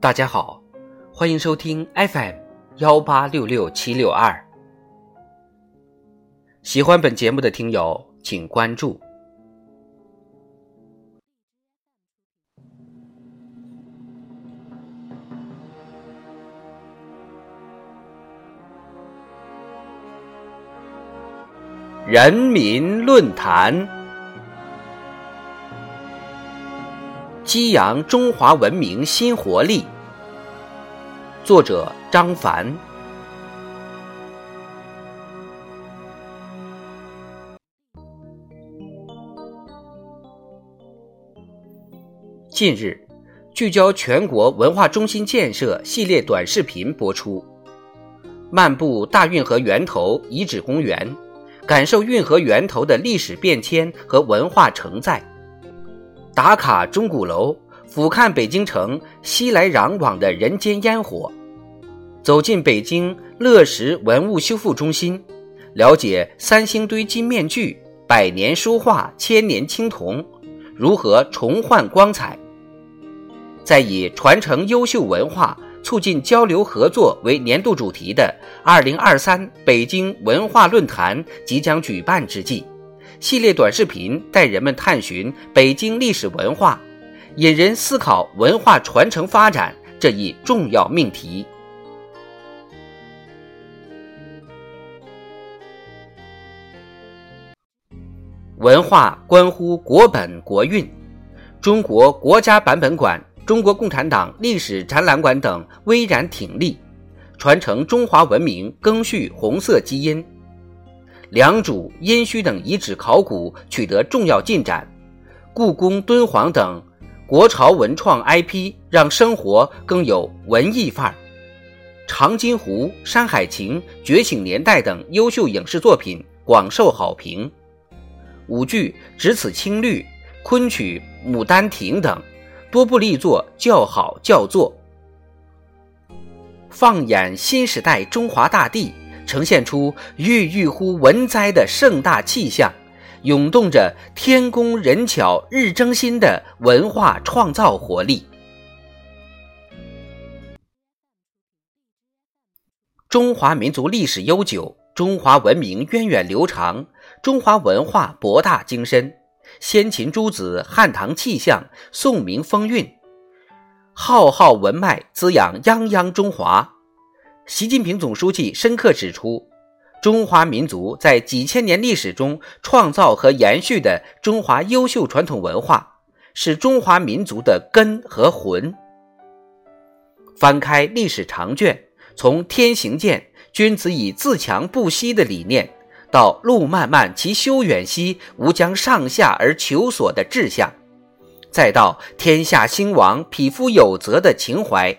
大家好，欢迎收听 FM 幺八六六七六二。喜欢本节目的听友，请关注。人民论坛，激扬中华文明新活力。作者张凡。近日，聚焦全国文化中心建设系列短视频播出，漫步大运河源头遗址公园。感受运河源头的历史变迁和文化承载，打卡钟鼓楼，俯瞰北京城熙来攘往的人间烟火；走进北京乐石文物修复中心，了解三星堆金面具、百年书画、千年青铜如何重焕光彩。再以传承优秀文化。促进交流合作为年度主题的二零二三北京文化论坛即将举办之际，系列短视频带人们探寻北京历史文化，引人思考文化传承发展这一重要命题。文化关乎国本国运，中国国家版本馆。中国共产党历史展览馆等巍然挺立，传承中华文明，赓续红色基因。良渚、殷墟等遗址考古取得重要进展，故宫、敦煌等国潮文创 IP 让生活更有文艺范儿。长津湖、山海情、觉醒年代等优秀影视作品广受好评，舞剧《只此青绿》、昆曲《牡丹亭》等。多部力作叫好叫座，放眼新时代中华大地，呈现出郁郁乎文哉的盛大气象，涌动着天工人巧日争新的文化创造活力。中华民族历史悠久，中华文明源远流长，中华文化博大精深。先秦诸子、汉唐气象、宋明风韵，浩浩文脉滋养泱泱中华。习近平总书记深刻指出，中华民族在几千年历史中创造和延续的中华优秀传统文化，是中华民族的根和魂。翻开历史长卷，从天行健，君子以自强不息的理念。到路漫漫其修远兮，吾将上下而求索的志向，再到天下兴亡，匹夫有责的情怀，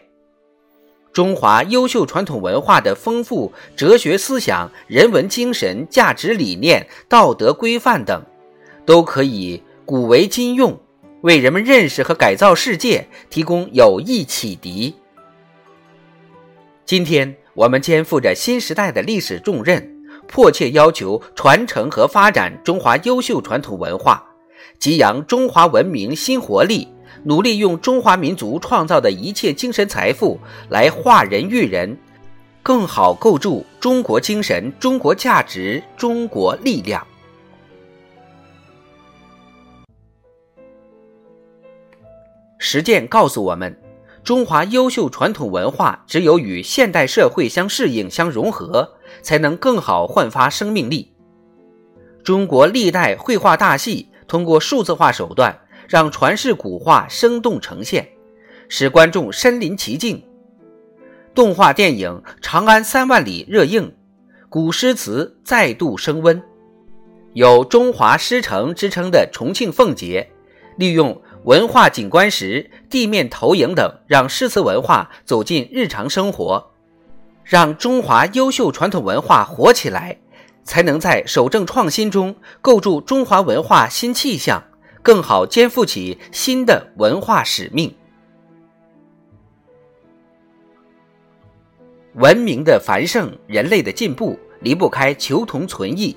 中华优秀传统文化的丰富哲学思想、人文精神、价值理念、道德规范等，都可以古为今用，为人们认识和改造世界提供有益启迪。今天我们肩负着新时代的历史重任。迫切要求传承和发展中华优秀传统文化，激扬中华文明新活力，努力用中华民族创造的一切精神财富来化人育人，更好构筑中国精神、中国价值、中国力量。实践告诉我们。中华优秀传统文化，只有与现代社会相适应、相融合，才能更好焕发生命力。中国历代绘画大戏通过数字化手段，让传世古画生动呈现，使观众身临其境。动画电影《长安三万里》热映，古诗词再度升温。有“中华诗城”之称的重庆奉节，利用。文化景观石、地面投影等，让诗词文化走进日常生活，让中华优秀传统文化活起来，才能在守正创新中构筑中华文化新气象，更好肩负起新的文化使命。文明的繁盛，人类的进步，离不开求同存异；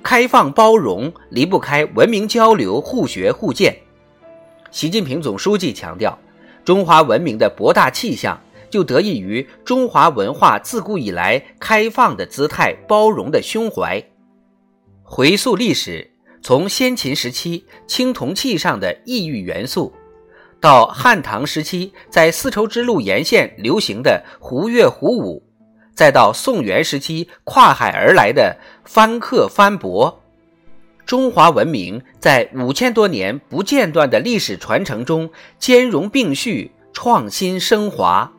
开放包容，离不开文明交流、互学互鉴。习近平总书记强调，中华文明的博大气象，就得益于中华文化自古以来开放的姿态、包容的胸怀。回溯历史，从先秦时期青铜器上的异域元素，到汉唐时期在丝绸之路沿线流行的胡乐胡舞，再到宋元时期跨海而来的翻刻翻帛。中华文明在五千多年不间断的历史传承中兼容并蓄、创新升华。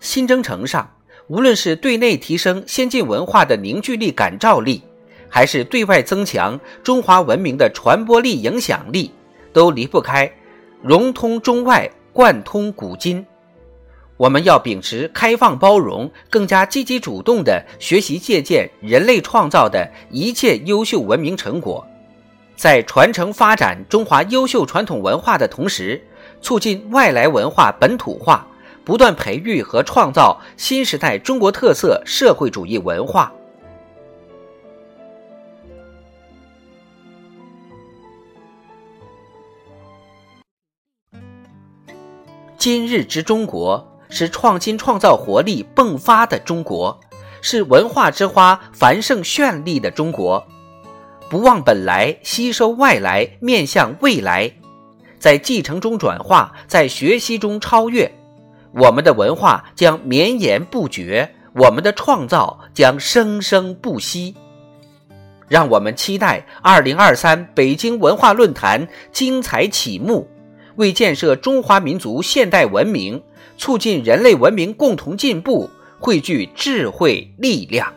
新征程上，无论是对内提升先进文化的凝聚力、感召力，还是对外增强中华文明的传播力、影响力，都离不开融通中外、贯通古今。我们要秉持开放包容，更加积极主动地学习借鉴人类创造的一切优秀文明成果，在传承发展中华优秀传统文化的同时，促进外来文化本土化，不断培育和创造新时代中国特色社会主义文化。今日之中国。是创新创造活力迸发的中国，是文化之花繁盛绚丽的中国。不忘本来，吸收外来，面向未来，在继承中转化，在学习中超越。我们的文化将绵延不绝，我们的创造将生生不息。让我们期待二零二三北京文化论坛精彩启幕，为建设中华民族现代文明。促进人类文明共同进步，汇聚智慧力量。